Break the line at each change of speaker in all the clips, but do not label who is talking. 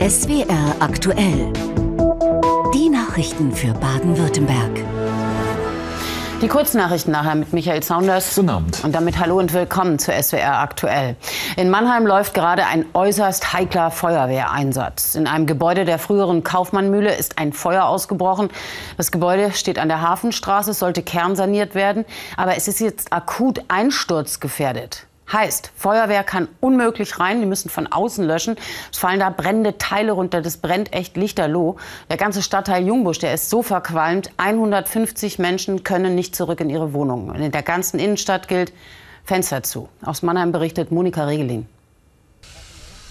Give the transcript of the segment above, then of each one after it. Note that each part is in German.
SWR aktuell. Die Nachrichten für Baden-Württemberg.
Die Kurznachrichten nachher mit Michael Saunders.
Guten Abend.
Und damit hallo und willkommen zu SWR aktuell. In Mannheim läuft gerade ein äußerst heikler Feuerwehreinsatz. In einem Gebäude der früheren Kaufmannmühle ist ein Feuer ausgebrochen. Das Gebäude steht an der Hafenstraße, sollte kernsaniert werden, aber es ist jetzt akut einsturzgefährdet. Heißt, Feuerwehr kann unmöglich rein, die müssen von außen löschen. Es fallen da brennende Teile runter, das brennt echt lichterloh. Der ganze Stadtteil Jungbusch, der ist so verqualmt, 150 Menschen können nicht zurück in ihre Wohnungen. Und in der ganzen Innenstadt gilt Fenster zu. Aus Mannheim berichtet Monika Regelin.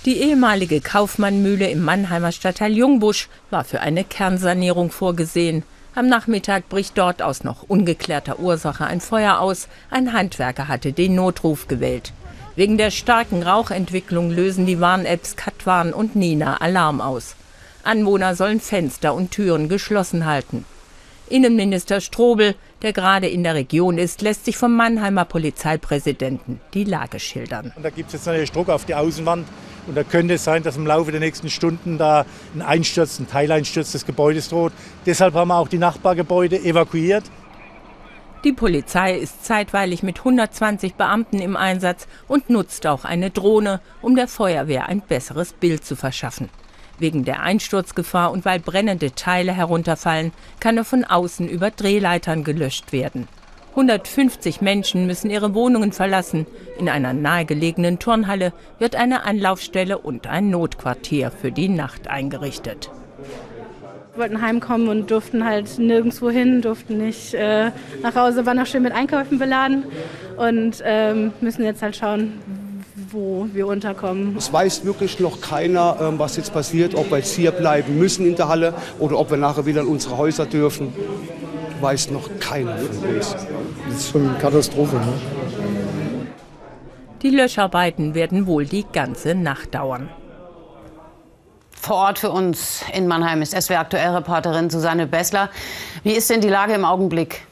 Die ehemalige Kaufmannmühle im Mannheimer Stadtteil Jungbusch war für eine Kernsanierung vorgesehen. Am Nachmittag bricht dort aus noch ungeklärter Ursache ein Feuer aus. Ein Handwerker hatte den Notruf gewählt. Wegen der starken Rauchentwicklung lösen die Warn-Apps Katwan und Nina Alarm aus. Anwohner sollen Fenster und Türen geschlossen halten. Innenminister Strobel, der gerade in der Region ist, lässt sich vom Mannheimer Polizeipräsidenten die Lage schildern.
Und da gibt es jetzt natürlich Druck auf die Außenwand. Und da könnte es sein, dass im Laufe der nächsten Stunden da ein Einsturz, ein Teileinsturz des Gebäudes droht. Deshalb haben wir auch die Nachbargebäude evakuiert.
Die Polizei ist zeitweilig mit 120 Beamten im Einsatz und nutzt auch eine Drohne, um der Feuerwehr ein besseres Bild zu verschaffen. Wegen der Einsturzgefahr und weil brennende Teile herunterfallen, kann er von außen über Drehleitern gelöscht werden. 150 Menschen müssen ihre Wohnungen verlassen. In einer nahegelegenen Turnhalle wird eine Anlaufstelle und ein Notquartier für die Nacht eingerichtet.
Wir wollten heimkommen und durften halt nirgendwo hin, durften nicht äh, nach Hause, waren auch schön mit Einkäufen beladen und ähm, müssen jetzt halt schauen, wo wir unterkommen.
Es weiß wirklich noch keiner, ähm, was jetzt passiert, ob wir jetzt hier bleiben müssen in der Halle oder ob wir nachher wieder in unsere Häuser dürfen. Weiß noch keiner von uns.
Das ist schon eine Katastrophe. Ne?
Die Löscharbeiten werden wohl die ganze Nacht dauern.
Vor Ort für uns in Mannheim ist SW Aktuellreporterin Susanne Bessler. Wie ist denn die Lage im Augenblick?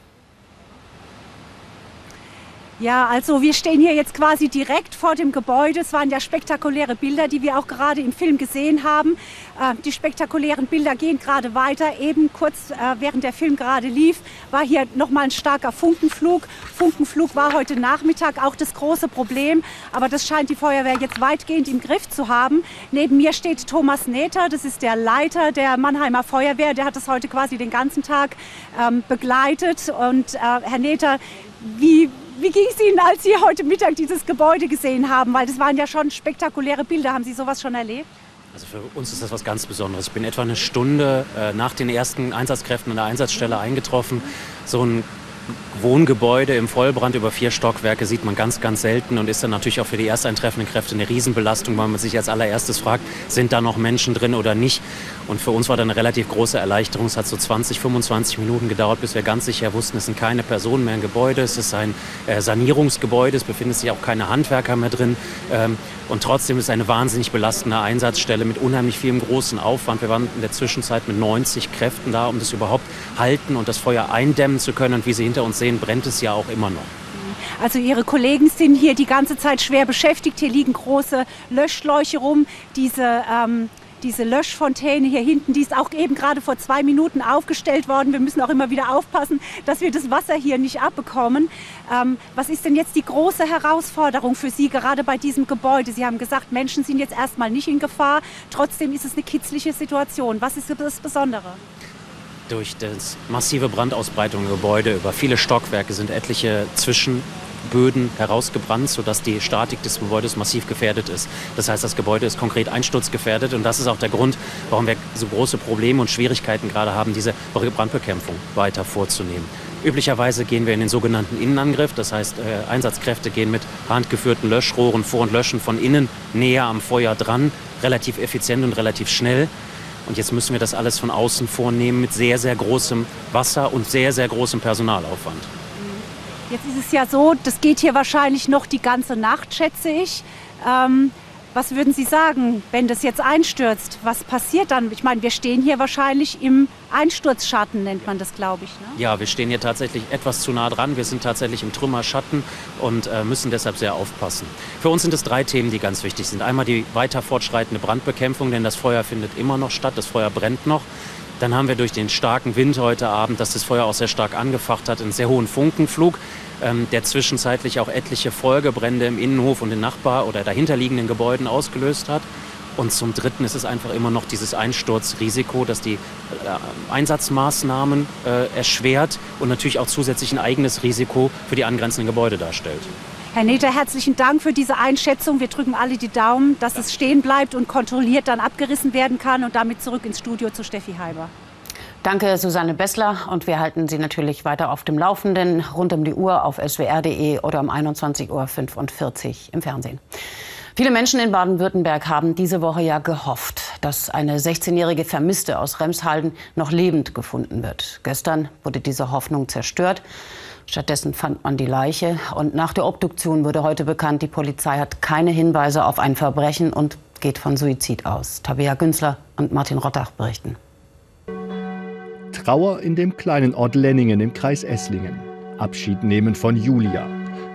Ja, also wir stehen hier jetzt quasi direkt vor dem Gebäude. Es waren ja spektakuläre Bilder, die wir auch gerade im Film gesehen haben. Äh, die spektakulären Bilder gehen gerade weiter. Eben kurz äh, während der Film gerade lief, war hier nochmal ein starker Funkenflug. Funkenflug war heute Nachmittag auch das große Problem. Aber das scheint die Feuerwehr jetzt weitgehend im Griff zu haben. Neben mir steht Thomas Neter, das ist der Leiter der Mannheimer Feuerwehr. Der hat das heute quasi den ganzen Tag ähm, begleitet. Und äh, Herr Neter, wie wie ging es Ihnen, als Sie heute Mittag dieses Gebäude gesehen haben? Weil das waren ja schon spektakuläre Bilder. Haben Sie sowas schon erlebt?
Also für uns ist das was ganz Besonderes. Ich bin etwa eine Stunde äh, nach den ersten Einsatzkräften an der Einsatzstelle eingetroffen. So ein Wohngebäude im Vollbrand über vier Stockwerke sieht man ganz, ganz selten und ist dann natürlich auch für die ersteintreffenden Kräfte eine Riesenbelastung, weil man sich als allererstes fragt, sind da noch Menschen drin oder nicht. Und für uns war da eine relativ große Erleichterung. Es hat so 20, 25 Minuten gedauert, bis wir ganz sicher wussten, es sind keine Personen mehr im Gebäude. Es ist ein äh, Sanierungsgebäude, es befinden sich auch keine Handwerker mehr drin. Ähm, und trotzdem ist es eine wahnsinnig belastende Einsatzstelle mit unheimlich vielem großen Aufwand. Wir waren in der Zwischenzeit mit 90 Kräften da, um das überhaupt halten und das Feuer eindämmen zu können. Und wie Sie hinter uns sehen, brennt es ja auch immer noch.
Also Ihre Kollegen sind hier die ganze Zeit schwer beschäftigt. Hier liegen große Löschschläuche rum. Diese ähm diese Löschfontäne hier hinten, die ist auch eben gerade vor zwei Minuten aufgestellt worden. Wir müssen auch immer wieder aufpassen, dass wir das Wasser hier nicht abbekommen. Ähm, was ist denn jetzt die große Herausforderung für Sie gerade bei diesem Gebäude? Sie haben gesagt, Menschen sind jetzt erstmal nicht in Gefahr. Trotzdem ist es eine kitzliche Situation. Was ist das Besondere?
Durch das massive Brandausbreitung im Gebäude über viele Stockwerke sind etliche Zwischen Böden herausgebrannt, sodass die Statik des Gebäudes massiv gefährdet ist. Das heißt, das Gebäude ist konkret einsturzgefährdet und das ist auch der Grund, warum wir so große Probleme und Schwierigkeiten gerade haben, diese Brandbekämpfung weiter vorzunehmen. Üblicherweise gehen wir in den sogenannten Innenangriff, das heißt äh, Einsatzkräfte gehen mit handgeführten Löschrohren vor und löschen von innen näher am Feuer dran, relativ effizient und relativ schnell. Und jetzt müssen wir das alles von außen vornehmen mit sehr, sehr großem Wasser und sehr, sehr großem Personalaufwand.
Jetzt ist es ja so, das geht hier wahrscheinlich noch die ganze Nacht, schätze ich. Ähm, Was würden Sie sagen, wenn das jetzt einstürzt? Was passiert dann? Ich meine, wir stehen hier wahrscheinlich im Einsturzschatten, nennt man das, glaube ich. Ne?
Ja, wir stehen hier tatsächlich etwas zu nah dran. Wir sind tatsächlich im Trümmerschatten und äh, müssen deshalb sehr aufpassen. Für uns sind es drei Themen, die ganz wichtig sind. Einmal die weiter fortschreitende Brandbekämpfung, denn das Feuer findet immer noch statt. Das Feuer brennt noch. Dann haben wir durch den starken Wind heute Abend, dass das Feuer auch sehr stark angefacht hat, einen sehr hohen Funkenflug, ähm, der zwischenzeitlich auch etliche Folgebrände im Innenhof und in Nachbar- oder dahinterliegenden Gebäuden ausgelöst hat. Und zum Dritten ist es einfach immer noch dieses Einsturzrisiko, das die äh, Einsatzmaßnahmen äh, erschwert und natürlich auch zusätzlich ein eigenes Risiko für die angrenzenden Gebäude darstellt.
Herr Neter, herzlichen Dank für diese Einschätzung. Wir drücken alle die Daumen, dass es stehen bleibt und kontrolliert dann abgerissen werden kann. Und damit zurück ins Studio zu Steffi Heiber.
Danke, Susanne Bessler. Und wir halten Sie natürlich weiter auf dem Laufenden, rund um die Uhr auf swr.de oder um 21.45 Uhr im Fernsehen. Viele Menschen in Baden-Württemberg haben diese Woche ja gehofft, dass eine 16-jährige Vermisste aus Remshalden noch lebend gefunden wird. Gestern wurde diese Hoffnung zerstört. Stattdessen fand man die Leiche. Und nach der Obduktion wurde heute bekannt, die Polizei hat keine Hinweise auf ein Verbrechen und geht von Suizid aus. Tabea Günzler und Martin Rottach berichten.
Trauer in dem kleinen Ort Lenningen im Kreis Esslingen. Abschied nehmen von Julia.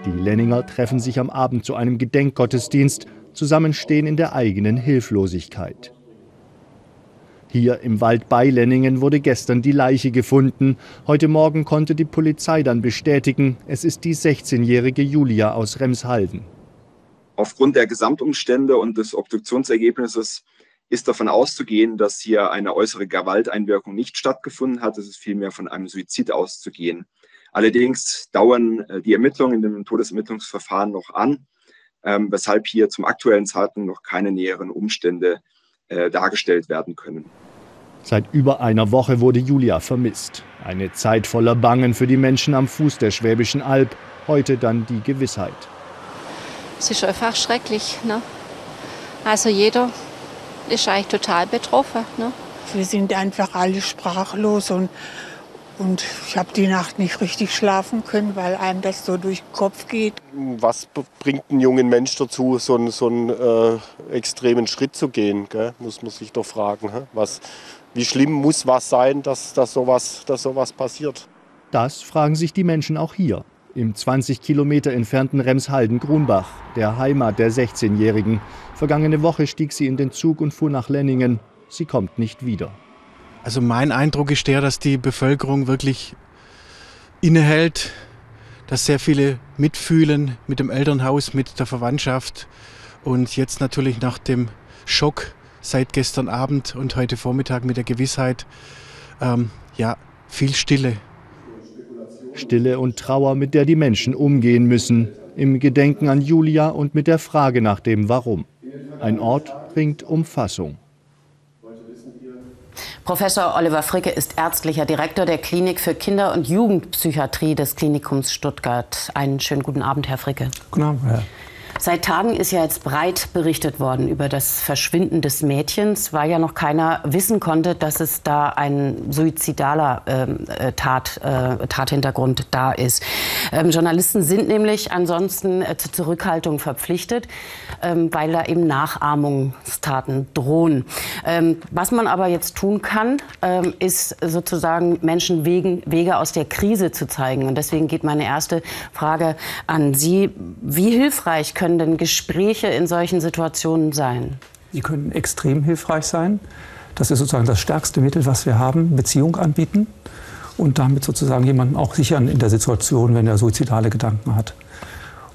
Die Lenninger treffen sich am Abend zu einem Gedenkgottesdienst, zusammenstehen in der eigenen Hilflosigkeit. Hier im Wald bei Lenningen wurde gestern die Leiche gefunden. Heute Morgen konnte die Polizei dann bestätigen, es ist die 16-jährige Julia aus Remshalden.
Aufgrund der Gesamtumstände und des Obduktionsergebnisses ist davon auszugehen, dass hier eine äußere Gewalteinwirkung nicht stattgefunden hat. Es ist vielmehr von einem Suizid auszugehen. Allerdings dauern äh, die Ermittlungen in dem Todesermittlungsverfahren noch an, ähm, weshalb hier zum aktuellen Zeitpunkt noch keine näheren Umstände äh, dargestellt werden können.
Seit über einer Woche wurde Julia vermisst. Eine Zeit voller Bangen für die Menschen am Fuß der Schwäbischen Alb. Heute dann die Gewissheit.
Es ist einfach schrecklich. Ne? Also jeder ist eigentlich total betroffen. Ne?
Wir sind einfach alle sprachlos und, und ich habe die Nacht nicht richtig schlafen können, weil einem das so durch den Kopf geht.
Was bringt einen jungen Mensch dazu, so einen, so einen äh, extremen Schritt zu gehen? Gell? Muss man sich doch fragen. Was, wie schlimm muss was sein, dass, dass, sowas, dass sowas passiert?
Das fragen sich die Menschen auch hier, im 20 Kilometer entfernten Remshalden-Grunbach, der Heimat der 16-Jährigen. Vergangene Woche stieg sie in den Zug und fuhr nach Lenningen. Sie kommt nicht wieder.
Also mein Eindruck ist der, dass die Bevölkerung wirklich innehält, dass sehr viele mitfühlen mit dem Elternhaus, mit der Verwandtschaft und jetzt natürlich nach dem Schock seit gestern Abend und heute Vormittag mit der Gewissheit, ähm, ja, viel Stille.
Stille und Trauer, mit der die Menschen umgehen müssen, im Gedenken an Julia und mit der Frage nach dem Warum. Ein Ort bringt Umfassung.
Professor Oliver Fricke ist ärztlicher Direktor der Klinik für Kinder- und Jugendpsychiatrie des Klinikums Stuttgart. Einen schönen guten Abend, Herr Fricke.
Guten Abend, Herr.
Seit Tagen ist ja jetzt breit berichtet worden über das Verschwinden des Mädchens, weil ja noch keiner wissen konnte, dass es da ein suizidaler ähm, äh, Tat, äh, Tathintergrund da ist. Ähm, Journalisten sind nämlich ansonsten äh, zur Zurückhaltung verpflichtet, ähm, weil da eben Nachahmungstaten drohen. Ähm, was man aber jetzt tun kann, ähm, ist sozusagen Menschen wegen, Wege aus der Krise zu zeigen. Und deswegen geht meine erste Frage an Sie. Wie hilfreich können denn Gespräche in solchen Situationen sein?
Sie können extrem hilfreich sein. Das ist sozusagen das stärkste Mittel, was wir haben, Beziehung anbieten und damit sozusagen jemanden auch sichern in der Situation, wenn er suizidale Gedanken hat.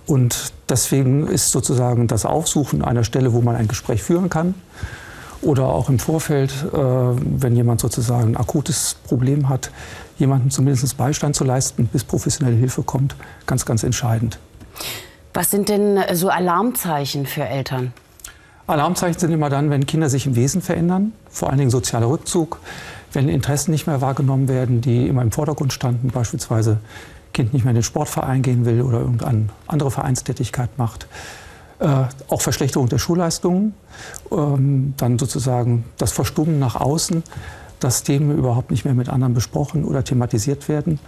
Und deswegen ist sozusagen das Aufsuchen einer Stelle, wo man ein Gespräch führen kann, oder auch im Vorfeld, äh, wenn jemand sozusagen ein akutes Problem hat, jemandem zumindest Beistand zu leisten, bis professionelle Hilfe kommt, ganz, ganz entscheidend.
Was sind denn so Alarmzeichen für Eltern?
Alarmzeichen sind immer dann, wenn Kinder sich im Wesen verändern, vor allen Dingen sozialer Rückzug, wenn Interessen nicht mehr wahrgenommen werden, die immer im Vordergrund standen, beispielsweise Kind nicht mehr in den Sportverein gehen will oder irgendeine andere Vereinstätigkeit macht. Äh, auch Verschlechterung der Schulleistungen, ähm, dann sozusagen das Verstummen nach außen, dass Themen überhaupt nicht mehr mit anderen besprochen oder thematisiert werden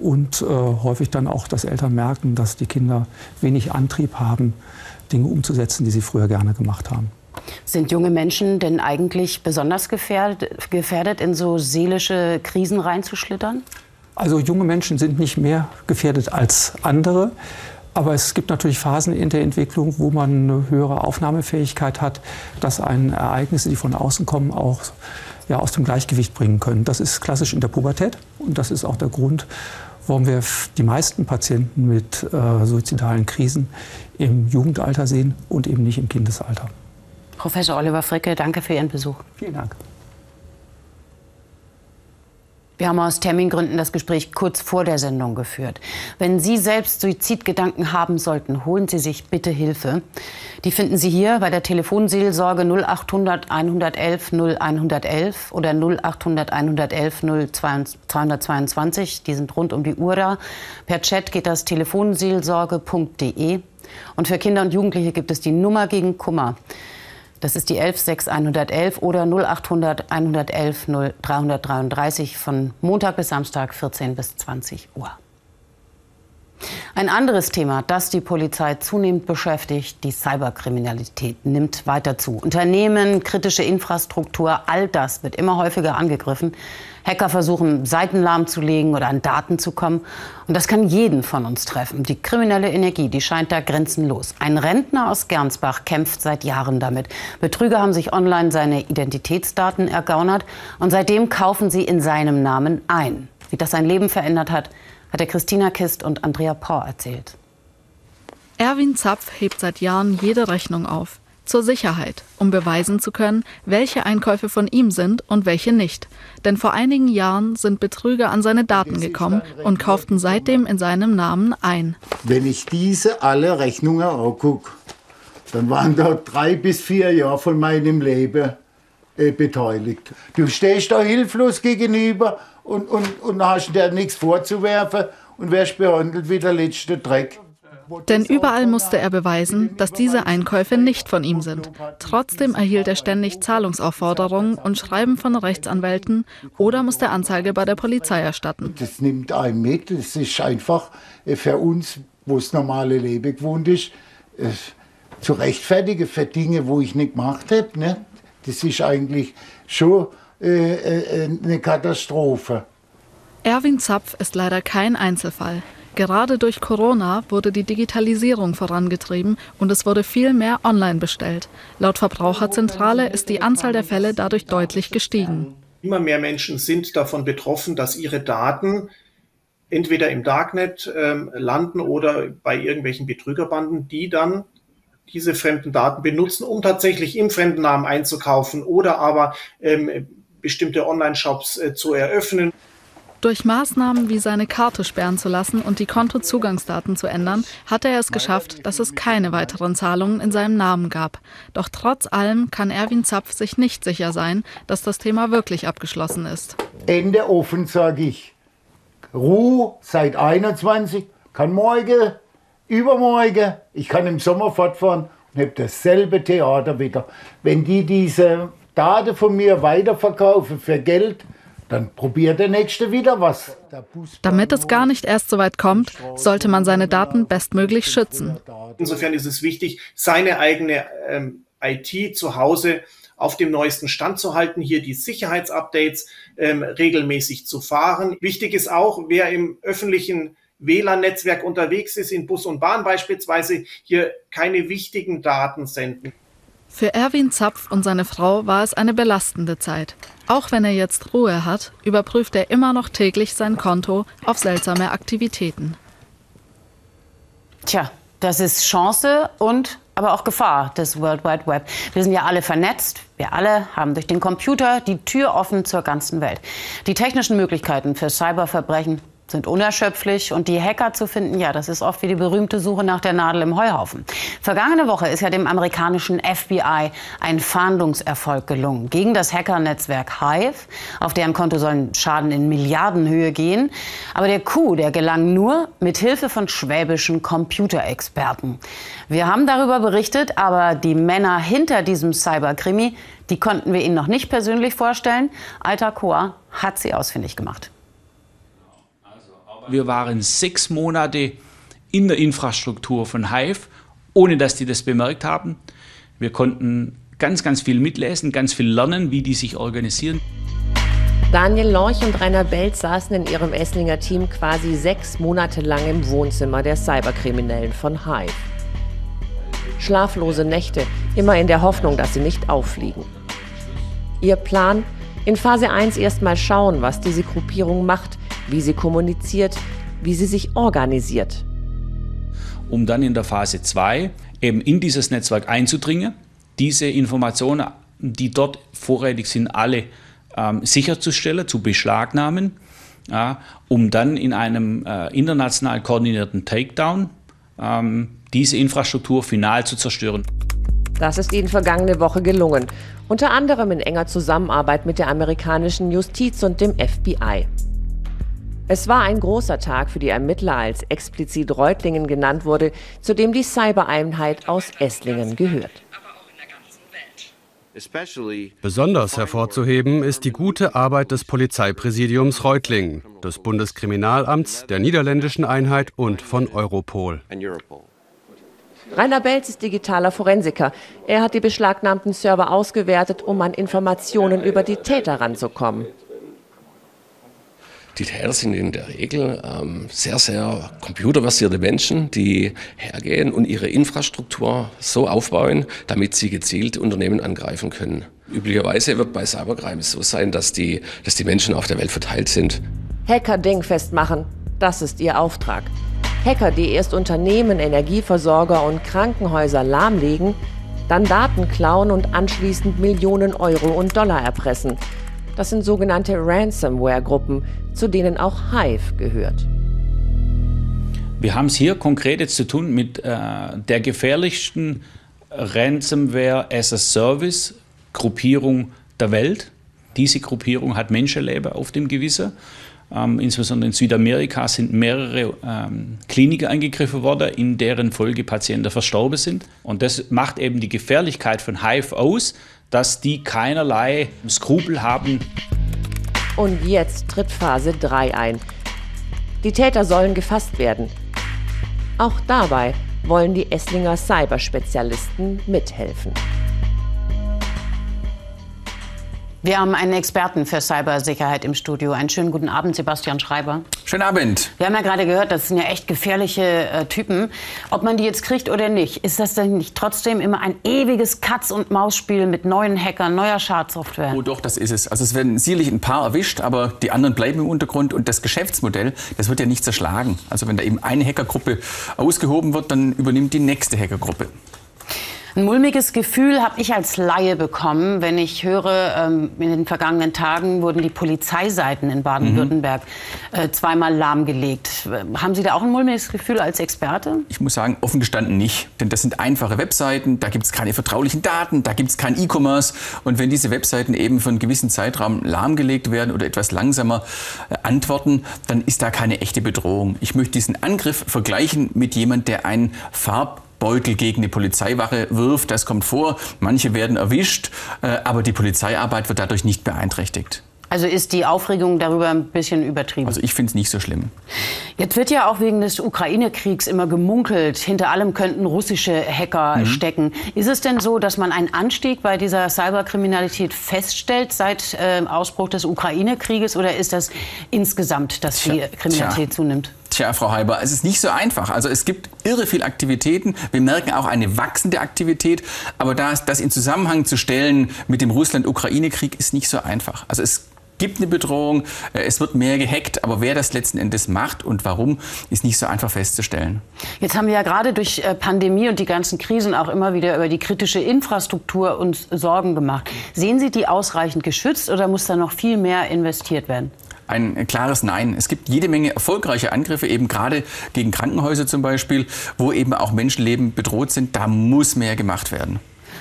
und äh, häufig dann auch, dass Eltern merken, dass die Kinder wenig Antrieb haben, Dinge umzusetzen, die sie früher gerne gemacht haben.
Sind junge Menschen denn eigentlich besonders gefährdet, gefährdet, in so seelische Krisen reinzuschlittern?
Also junge Menschen sind nicht mehr gefährdet als andere. Aber es gibt natürlich Phasen in der Entwicklung, wo man eine höhere Aufnahmefähigkeit hat, dass einen Ereignisse, die von außen kommen, auch ja, aus dem Gleichgewicht bringen können. Das ist klassisch in der Pubertät und das ist auch der Grund, warum wir die meisten Patienten mit äh, suizidalen Krisen im Jugendalter sehen und eben nicht im Kindesalter.
Professor Oliver Fricke, danke für Ihren Besuch.
Vielen Dank.
Wir haben aus Termingründen das Gespräch kurz vor der Sendung geführt. Wenn Sie selbst Suizidgedanken haben sollten, holen Sie sich bitte Hilfe. Die finden Sie hier bei der Telefonseelsorge 0800 111 0111 oder 0800 111 0222. Die sind rund um die Uhr da. Per Chat geht das telefonseelsorge.de. Und für Kinder und Jugendliche gibt es die Nummer gegen Kummer. Das ist die 116111 oder 0800 111 0333 von Montag bis Samstag 14 bis 20 Uhr. Ein anderes Thema, das die Polizei zunehmend beschäftigt, die Cyberkriminalität nimmt weiter zu. Unternehmen, kritische Infrastruktur, all das wird immer häufiger angegriffen. Hacker versuchen, Seiten lahmzulegen oder an Daten zu kommen. Und das kann jeden von uns treffen. Die kriminelle Energie, die scheint da grenzenlos. Ein Rentner aus Gernsbach kämpft seit Jahren damit. Betrüger haben sich online seine Identitätsdaten ergaunert und seitdem kaufen sie in seinem Namen ein. Wie das sein Leben verändert hat, hat der Christina Kist und Andrea Por erzählt.
Erwin Zapf hebt seit Jahren jede Rechnung auf zur Sicherheit, um beweisen zu können, welche Einkäufe von ihm sind und welche nicht. Denn vor einigen Jahren sind Betrüger an seine Daten gekommen und kauften seitdem in seinem Namen ein.
Wenn ich diese alle Rechnungen angucke, dann waren da drei bis vier Jahre von meinem Leben äh, beteiligt. Du stehst da hilflos gegenüber und, und, und hast dir nichts vorzuwerfen und wirst behandelt wie der letzte Dreck.
Denn überall musste er beweisen, dass diese Einkäufe nicht von ihm sind. Trotzdem erhielt er ständig Zahlungsaufforderungen und Schreiben von Rechtsanwälten oder musste Anzeige bei der Polizei erstatten.
Das nimmt einen mit. Es ist einfach äh, für uns, wo das normale Leben gewohnt ist, äh, zu rechtfertigen für Dinge, wo ich nicht gemacht habe. Ne? Das ist eigentlich schon äh, eine Katastrophe.
Erwin Zapf ist leider kein Einzelfall. Gerade durch Corona wurde die Digitalisierung vorangetrieben und es wurde viel mehr online bestellt. Laut Verbraucherzentrale ist die Anzahl der Fälle dadurch deutlich gestiegen.
Immer mehr Menschen sind davon betroffen, dass ihre Daten entweder im Darknet ähm, landen oder bei irgendwelchen Betrügerbanden, die dann diese fremden Daten benutzen, um tatsächlich im fremden Namen einzukaufen oder aber ähm, bestimmte Online-Shops äh, zu eröffnen.
Durch Maßnahmen wie seine Karte sperren zu lassen und die Kontozugangsdaten zu ändern, hat er es geschafft, dass es keine weiteren Zahlungen in seinem Namen gab. Doch trotz allem kann Erwin Zapf sich nicht sicher sein, dass das Thema wirklich abgeschlossen ist.
Ende offen, sage ich. Ruhe seit 21, kann morgen, übermorgen, ich kann im Sommer fortfahren und habe dasselbe Theater wieder. Wenn die diese Daten von mir weiterverkaufen für Geld, dann probiert der Nächste wieder was.
Damit es gar nicht erst so weit kommt, sollte man seine Daten bestmöglich schützen.
Insofern ist es wichtig, seine eigene ähm, IT zu Hause auf dem neuesten Stand zu halten, hier die Sicherheitsupdates ähm, regelmäßig zu fahren. Wichtig ist auch, wer im öffentlichen WLAN-Netzwerk unterwegs ist, in Bus und Bahn beispielsweise, hier keine wichtigen Daten senden.
Für Erwin Zapf und seine Frau war es eine belastende Zeit. Auch wenn er jetzt Ruhe hat, überprüft er immer noch täglich sein Konto auf seltsame Aktivitäten.
Tja, das ist Chance und aber auch Gefahr des World Wide Web. Wir sind ja alle vernetzt. Wir alle haben durch den Computer die Tür offen zur ganzen Welt. Die technischen Möglichkeiten für Cyberverbrechen sind unerschöpflich und die Hacker zu finden, ja, das ist oft wie die berühmte Suche nach der Nadel im Heuhaufen. Vergangene Woche ist ja dem amerikanischen FBI ein Fahndungserfolg gelungen gegen das Hackernetzwerk Hive. Auf deren Konto sollen Schaden in Milliardenhöhe gehen. Aber der Coup, der gelang nur mit Hilfe von schwäbischen Computerexperten. Wir haben darüber berichtet, aber die Männer hinter diesem Cyberkrimi, die konnten wir Ihnen noch nicht persönlich vorstellen. Alter Chor hat sie ausfindig gemacht.
Wir waren sechs Monate in der Infrastruktur von Hive ohne dass die das bemerkt haben. Wir konnten ganz, ganz viel mitlesen, ganz viel lernen, wie die sich organisieren.
Daniel Lorch und Rainer Belz saßen in ihrem Esslinger Team quasi sechs Monate lang im Wohnzimmer der Cyberkriminellen von Hive. Schlaflose Nächte, immer in der Hoffnung, dass sie nicht auffliegen. Ihr Plan? In Phase 1 erstmal schauen, was diese Gruppierung macht, wie sie kommuniziert, wie sie sich organisiert.
Um dann in der Phase 2 eben in dieses Netzwerk einzudringen, diese Informationen, die dort vorrätig sind, alle ähm, sicherzustellen, zu beschlagnahmen, ja, um dann in einem äh, international koordinierten Takedown ähm, diese Infrastruktur final zu zerstören.
Das ist ihnen vergangene Woche gelungen, unter anderem in enger Zusammenarbeit mit der amerikanischen Justiz und dem FBI. Es war ein großer Tag für die Ermittler, als explizit Reutlingen genannt wurde, zu dem die Cybereinheit aus Esslingen gehört.
Besonders hervorzuheben ist die gute Arbeit des Polizeipräsidiums Reutlingen, des Bundeskriminalamts, der niederländischen Einheit und von Europol.
Rainer Belz ist digitaler Forensiker. Er hat die beschlagnahmten Server ausgewertet, um an Informationen über die Täter ranzukommen.
Die Täter sind in der Regel ähm, sehr, sehr computerversierte Menschen, die hergehen und ihre Infrastruktur so aufbauen, damit sie gezielt Unternehmen angreifen können. Üblicherweise wird bei Cybercrime so sein, dass die, dass die Menschen auf der Welt verteilt sind.
Hacker dingfest machen, das ist ihr Auftrag. Hacker, die erst Unternehmen, Energieversorger und Krankenhäuser lahmlegen, dann Daten klauen und anschließend Millionen Euro und Dollar erpressen. Das sind sogenannte Ransomware-Gruppen, zu denen auch Hive gehört.
Wir haben es hier konkret jetzt zu tun mit äh, der gefährlichsten Ransomware as a Service Gruppierung der Welt. Diese Gruppierung hat Menschenleben auf dem Gewissen. Ähm, insbesondere in Südamerika sind mehrere ähm, Kliniken angegriffen worden, in deren Folge Patienten verstorben sind. Und das macht eben die Gefährlichkeit von Hive aus, dass die keinerlei Skrupel haben.
Und jetzt tritt Phase 3 ein. Die Täter sollen gefasst werden. Auch dabei wollen die Esslinger Cyberspezialisten mithelfen.
Wir haben einen Experten für Cybersicherheit im Studio. Einen schönen guten Abend, Sebastian Schreiber.
Schönen Abend.
Wir haben ja gerade gehört, das sind ja echt gefährliche äh, Typen. Ob man die jetzt kriegt oder nicht, ist das denn nicht trotzdem immer ein ewiges Katz-und-Maus-Spiel mit neuen Hackern, neuer Schadsoftware?
Oh doch, das ist es. Also es werden sicherlich ein paar erwischt, aber die anderen bleiben im Untergrund. Und das Geschäftsmodell, das wird ja nicht zerschlagen. Also wenn da eben eine Hackergruppe ausgehoben wird, dann übernimmt die nächste Hackergruppe.
Ein mulmiges Gefühl habe ich als Laie bekommen, wenn ich höre, ähm, in den vergangenen Tagen wurden die Polizeiseiten in Baden-Württemberg mhm. äh, zweimal lahmgelegt. Haben Sie da auch ein mulmiges Gefühl als Experte?
Ich muss sagen, offen gestanden nicht. Denn das sind einfache Webseiten, da gibt es keine vertraulichen Daten, da gibt es kein E-Commerce. Und wenn diese Webseiten eben für einen gewissen Zeitraum lahmgelegt werden oder etwas langsamer äh, antworten, dann ist da keine echte Bedrohung. Ich möchte diesen Angriff vergleichen mit jemand, der einen Farb Beutel gegen die Polizeiwache wirft. Das kommt vor. Manche werden erwischt, äh, aber die Polizeiarbeit wird dadurch nicht beeinträchtigt.
Also ist die Aufregung darüber ein bisschen übertrieben?
Also ich finde es nicht so schlimm.
Jetzt wird ja auch wegen des Ukraine-Kriegs immer gemunkelt, hinter allem könnten russische Hacker mhm. stecken. Ist es denn so, dass man einen Anstieg bei dieser Cyberkriminalität feststellt seit äh, Ausbruch des Ukraine-Krieges oder ist das insgesamt, dass die Kriminalität tja. zunimmt?
Tja, Frau Heiber, es ist nicht so einfach. Also es gibt irre viel Aktivitäten. Wir merken auch eine wachsende Aktivität. Aber das, das in Zusammenhang zu stellen mit dem Russland-Ukraine-Krieg ist nicht so einfach. Also es gibt eine Bedrohung, äh, es wird mehr gehackt, aber wer das letzten Endes macht und warum, ist nicht so einfach festzustellen.
Jetzt haben wir ja gerade durch äh, Pandemie und die ganzen Krisen auch immer wieder über die kritische Infrastruktur uns Sorgen gemacht. Sehen Sie die ausreichend geschützt oder muss da noch viel mehr investiert werden?
Ein klares Nein. Es gibt jede Menge erfolgreiche Angriffe, eben gerade gegen Krankenhäuser zum Beispiel, wo eben auch Menschenleben bedroht sind. Da muss mehr gemacht werden.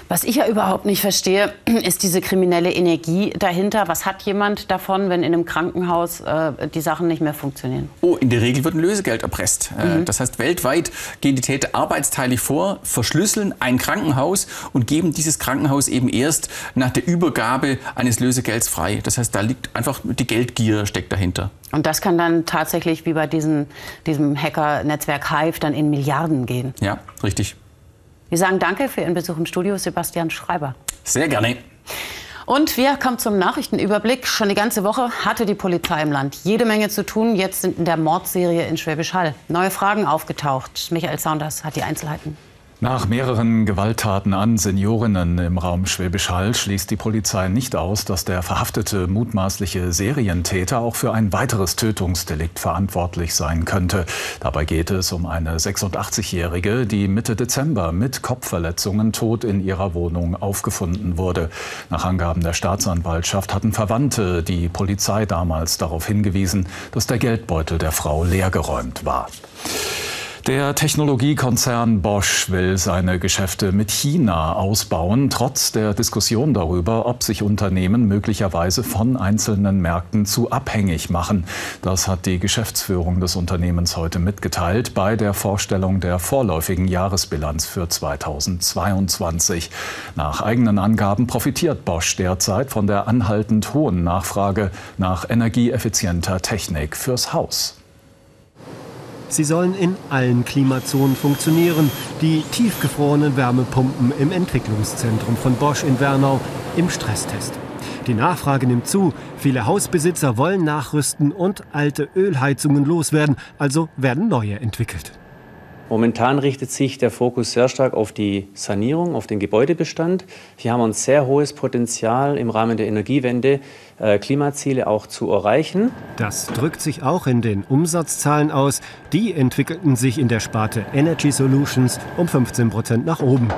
Was ich ja überhaupt nicht verstehe, ist diese kriminelle Energie dahinter. Was hat jemand davon, wenn in einem Krankenhaus äh, die Sachen nicht mehr funktionieren?
Oh, in der Regel wird ein Lösegeld erpresst. Äh, mhm. Das heißt, weltweit gehen die Täter arbeitsteilig vor, verschlüsseln ein Krankenhaus und geben dieses Krankenhaus eben erst nach der Übergabe eines Lösegelds frei. Das heißt, da liegt einfach die Geldgier steckt dahinter.
Und das kann dann tatsächlich wie bei diesen, diesem Hacker-Netzwerk Hive dann in Milliarden gehen.
Ja, richtig.
Wir sagen Danke für Ihren Besuch im Studio, Sebastian Schreiber.
Sehr gerne.
Und wir kommen zum Nachrichtenüberblick. Schon die ganze Woche hatte die Polizei im Land jede Menge zu tun. Jetzt sind in der Mordserie in Schwäbisch Hall neue Fragen aufgetaucht. Michael Saunders hat die Einzelheiten.
Nach mehreren Gewalttaten an Seniorinnen im Raum Schwäbisch Hall schließt die Polizei nicht aus, dass der verhaftete mutmaßliche Serientäter auch für ein weiteres Tötungsdelikt verantwortlich sein könnte. Dabei geht es um eine 86-Jährige, die Mitte Dezember mit Kopfverletzungen tot in ihrer Wohnung aufgefunden wurde. Nach Angaben der Staatsanwaltschaft hatten Verwandte die Polizei damals darauf hingewiesen, dass der Geldbeutel der Frau leergeräumt war. Der Technologiekonzern Bosch will seine Geschäfte mit China ausbauen, trotz der Diskussion darüber, ob sich Unternehmen möglicherweise von einzelnen Märkten zu abhängig machen. Das hat die Geschäftsführung des Unternehmens heute mitgeteilt bei der Vorstellung der vorläufigen Jahresbilanz für 2022. Nach eigenen Angaben profitiert Bosch derzeit von der anhaltend hohen Nachfrage nach energieeffizienter Technik fürs Haus.
Sie sollen in allen Klimazonen funktionieren. Die tiefgefrorenen Wärmepumpen im Entwicklungszentrum von Bosch in Wernau im Stresstest. Die Nachfrage nimmt zu. Viele Hausbesitzer wollen nachrüsten und alte Ölheizungen loswerden, also werden neue entwickelt.
Momentan richtet sich der Fokus sehr stark auf die Sanierung, auf den Gebäudebestand. Hier haben wir ein sehr hohes Potenzial im Rahmen der Energiewende, Klimaziele auch zu erreichen.
Das drückt sich auch in den Umsatzzahlen aus. Die entwickelten sich in der Sparte Energy Solutions um 15 Prozent nach oben.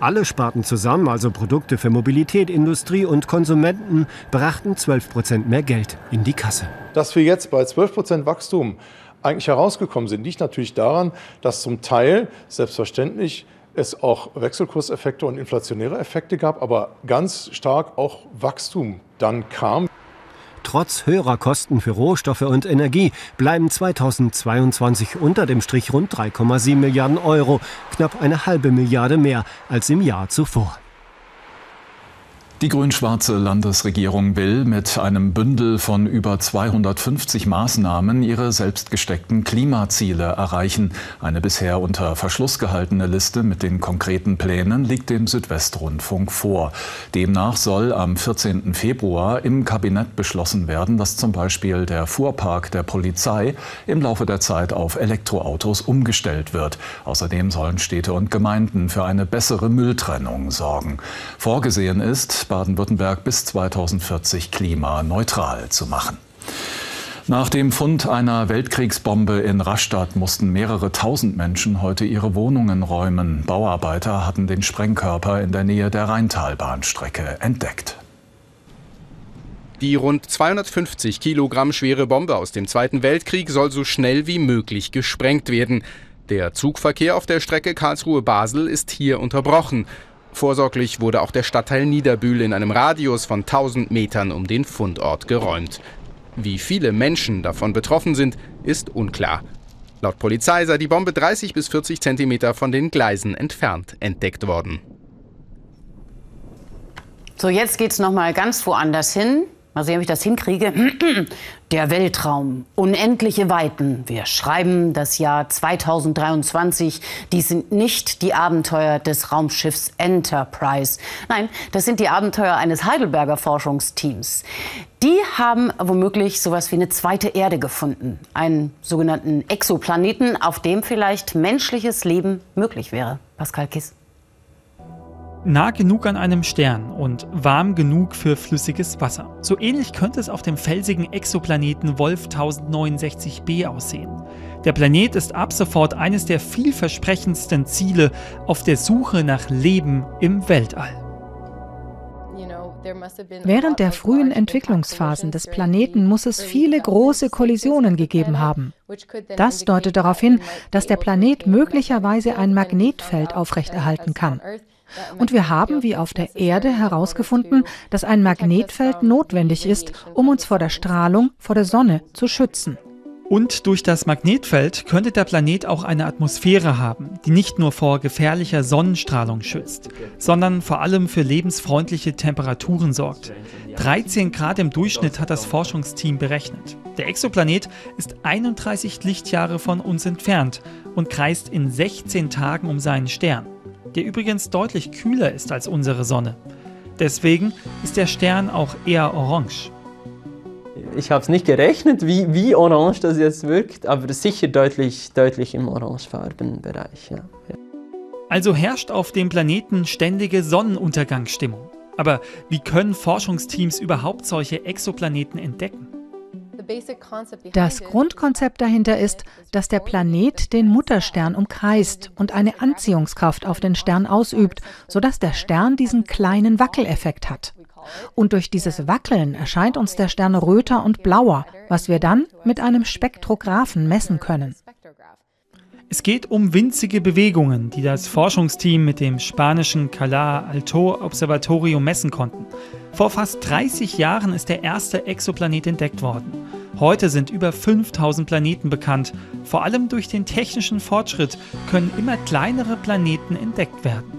Alle Sparten zusammen, also Produkte für Mobilität, Industrie und Konsumenten, brachten 12 Prozent mehr Geld in die Kasse.
Dass wir jetzt bei 12 Prozent Wachstum eigentlich herausgekommen sind, liegt natürlich daran, dass zum Teil selbstverständlich es auch Wechselkurseffekte und inflationäre Effekte gab, aber ganz stark auch Wachstum dann kam.
Trotz höherer Kosten für Rohstoffe und Energie bleiben 2022 unter dem Strich rund 3,7 Milliarden Euro, knapp eine halbe Milliarde mehr als im Jahr zuvor.
Die grün-schwarze Landesregierung will mit einem Bündel von über 250 Maßnahmen ihre selbst gesteckten Klimaziele erreichen. Eine bisher unter Verschluss gehaltene Liste mit den konkreten Plänen liegt dem Südwestrundfunk vor. Demnach soll am 14. Februar im Kabinett beschlossen werden, dass zum Beispiel der Fuhrpark der Polizei im Laufe der Zeit auf Elektroautos umgestellt wird. Außerdem sollen Städte und Gemeinden für eine bessere Mülltrennung sorgen. Vorgesehen ist, Baden-Württemberg bis 2040 klimaneutral zu machen. Nach dem Fund einer Weltkriegsbombe in Rastatt mussten mehrere tausend Menschen heute ihre Wohnungen räumen. Bauarbeiter hatten den Sprengkörper in der Nähe der Rheintalbahnstrecke entdeckt.
Die rund 250 Kilogramm schwere Bombe aus dem Zweiten Weltkrieg soll so schnell wie möglich gesprengt werden. Der Zugverkehr auf der Strecke Karlsruhe-Basel ist hier unterbrochen. Vorsorglich wurde auch der Stadtteil Niederbühl in einem Radius von 1000 Metern um den Fundort geräumt. Wie viele Menschen davon betroffen sind, ist unklar. Laut Polizei sei die Bombe 30 bis 40 Zentimeter von den Gleisen entfernt entdeckt worden.
So, jetzt geht's noch mal ganz woanders hin. Mal sehen, ob ich das hinkriege. Der Weltraum, unendliche Weiten. Wir schreiben das Jahr 2023. Dies sind nicht die Abenteuer des Raumschiffs Enterprise. Nein, das sind die Abenteuer eines Heidelberger Forschungsteams. Die haben womöglich sowas wie eine zweite Erde gefunden. Einen sogenannten Exoplaneten, auf dem vielleicht menschliches Leben möglich wäre. Pascal Kiss
nah genug an einem Stern und warm genug für flüssiges Wasser. So ähnlich könnte es auf dem felsigen Exoplaneten Wolf 1069b aussehen. Der Planet ist ab sofort eines der vielversprechendsten Ziele auf der Suche nach Leben im Weltall.
Während der frühen Entwicklungsphasen des Planeten muss es viele große Kollisionen gegeben haben. Das deutet darauf hin, dass der Planet möglicherweise ein Magnetfeld aufrechterhalten kann. Und wir haben, wie auf der Erde, herausgefunden, dass ein Magnetfeld notwendig ist, um uns vor der Strahlung, vor der Sonne zu schützen.
Und durch das Magnetfeld könnte der Planet auch eine Atmosphäre haben, die nicht nur vor gefährlicher Sonnenstrahlung schützt, sondern vor allem für lebensfreundliche Temperaturen sorgt. 13 Grad im Durchschnitt hat das Forschungsteam berechnet. Der Exoplanet ist 31 Lichtjahre von uns entfernt und kreist in 16 Tagen um seinen Stern. Der übrigens deutlich kühler ist als unsere Sonne. Deswegen ist der Stern auch eher orange.
Ich habe es nicht gerechnet, wie, wie orange das jetzt wirkt, aber sicher deutlich, deutlich im orangefarben Bereich. Ja. Ja.
Also herrscht auf dem Planeten ständige Sonnenuntergangsstimmung. Aber wie können Forschungsteams überhaupt solche Exoplaneten entdecken?
Das Grundkonzept dahinter ist, dass der Planet den Mutterstern umkreist und eine Anziehungskraft auf den Stern ausübt, sodass der Stern diesen kleinen Wackeleffekt hat. Und durch dieses Wackeln erscheint uns der Stern röter und blauer, was wir dann mit einem Spektrographen messen können.
Es geht um winzige Bewegungen, die das Forschungsteam mit dem spanischen Cala Alto Observatorium messen konnten. Vor fast 30 Jahren ist der erste Exoplanet entdeckt worden. Heute sind über 5000 Planeten bekannt. Vor allem durch den technischen Fortschritt können immer kleinere Planeten entdeckt werden.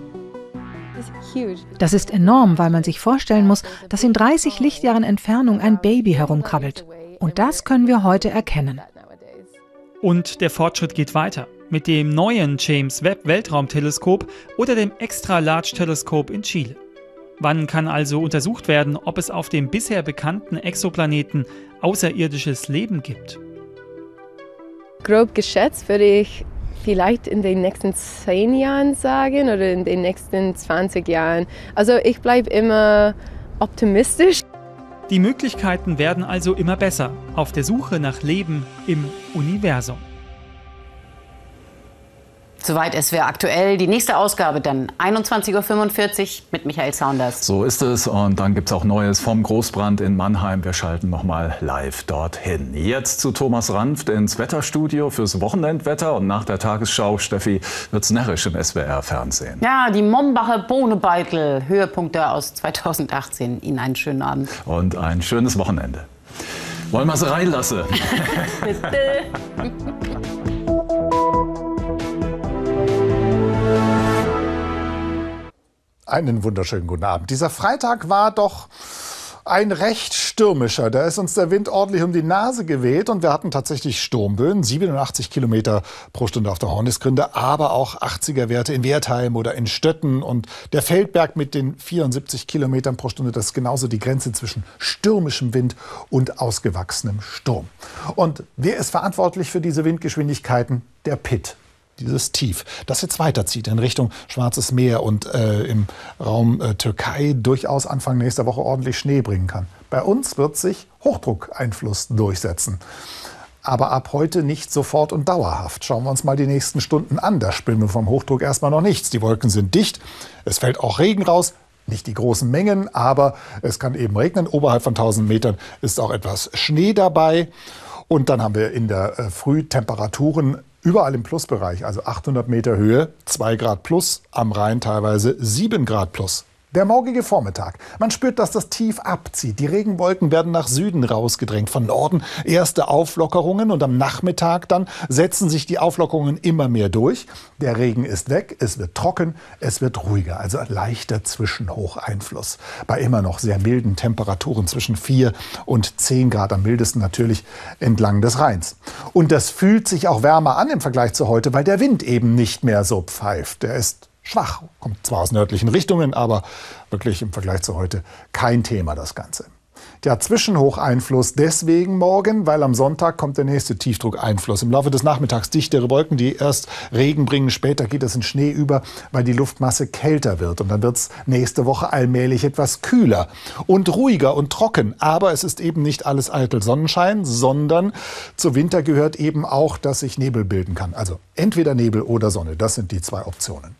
Das ist enorm, weil man sich vorstellen muss, dass in 30 Lichtjahren Entfernung ein Baby herumkrabbelt. Und das können wir heute erkennen.
Und der Fortschritt geht weiter mit dem neuen James Webb Weltraumteleskop oder dem Extra Large Teleskop in Chile. Wann kann also untersucht werden, ob es auf dem bisher bekannten Exoplaneten außerirdisches Leben gibt?
Grob geschätzt würde ich vielleicht in den nächsten zehn Jahren sagen oder in den nächsten 20 Jahren. Also ich bleibe immer optimistisch.
Die Möglichkeiten werden also immer besser auf der Suche nach Leben im Universum.
Soweit es wäre aktuell. Die nächste Ausgabe dann 21.45 Uhr mit Michael Saunders.
So ist es. Und dann gibt es auch Neues vom Großbrand in Mannheim. Wir schalten nochmal live dorthin. Jetzt zu Thomas Ranft ins Wetterstudio fürs Wochenendwetter. Und nach der Tagesschau, Steffi, wird es närrisch im SWR-Fernsehen.
Ja, die Mombacher Bohnebeitel. Höhepunkte aus 2018. Ihnen einen schönen Abend.
Und ein schönes Wochenende. Wollen wir sie reinlassen?
Bitte.
Einen wunderschönen guten Abend. Dieser Freitag war doch ein recht stürmischer. Da ist uns der Wind ordentlich um die Nase geweht und wir hatten tatsächlich Sturmböen, 87 Kilometer pro Stunde auf der Hornisgrinde, aber auch 80er Werte in Wertheim oder in Stötten und der Feldberg mit den 74 Kilometern pro Stunde. Das ist genauso die Grenze zwischen stürmischem Wind und ausgewachsenem Sturm. Und wer ist verantwortlich für diese Windgeschwindigkeiten? Der Pitt dieses Tief, das jetzt weiterzieht in Richtung Schwarzes Meer und äh, im Raum äh, Türkei durchaus Anfang nächster Woche ordentlich Schnee bringen kann. Bei uns wird sich Hochdruckeinfluss durchsetzen. Aber ab heute nicht sofort und dauerhaft. Schauen wir uns mal die nächsten Stunden an. Da spüren wir vom Hochdruck erstmal noch nichts. Die Wolken sind dicht, es fällt auch Regen raus. Nicht die großen Mengen, aber es kann eben regnen. Oberhalb von 1000 Metern ist auch etwas Schnee dabei. Und dann haben wir in der äh, Früh Temperaturen überall im Plusbereich, also 800 Meter Höhe, 2 Grad plus, am Rhein teilweise 7 Grad plus. Der morgige Vormittag. Man spürt, dass das Tief abzieht. Die Regenwolken werden nach Süden rausgedrängt. Von Norden erste Auflockerungen und am Nachmittag dann setzen sich die Auflockerungen immer mehr durch. Der Regen ist weg, es wird trocken, es wird ruhiger. Also leichter Zwischenhocheinfluss. Bei immer noch sehr milden Temperaturen zwischen 4 und 10 Grad, am mildesten natürlich entlang des Rheins. Und das fühlt sich auch wärmer an im Vergleich zu heute, weil der Wind eben nicht mehr so pfeift. Der ist schwach. Kommt zwar aus nördlichen Richtungen, aber wirklich im Vergleich zu heute kein Thema das Ganze. Der Zwischenhocheinfluss deswegen morgen, weil am Sonntag kommt der nächste Tiefdruckeinfluss. Im Laufe des Nachmittags dichtere Wolken, die erst Regen bringen, später geht es in Schnee über, weil die Luftmasse kälter wird. Und dann wird es nächste Woche allmählich etwas kühler und ruhiger und trocken. Aber es ist eben nicht alles eitel Sonnenschein, sondern zu Winter gehört eben auch, dass sich Nebel bilden kann. Also entweder Nebel oder Sonne, das sind die zwei Optionen.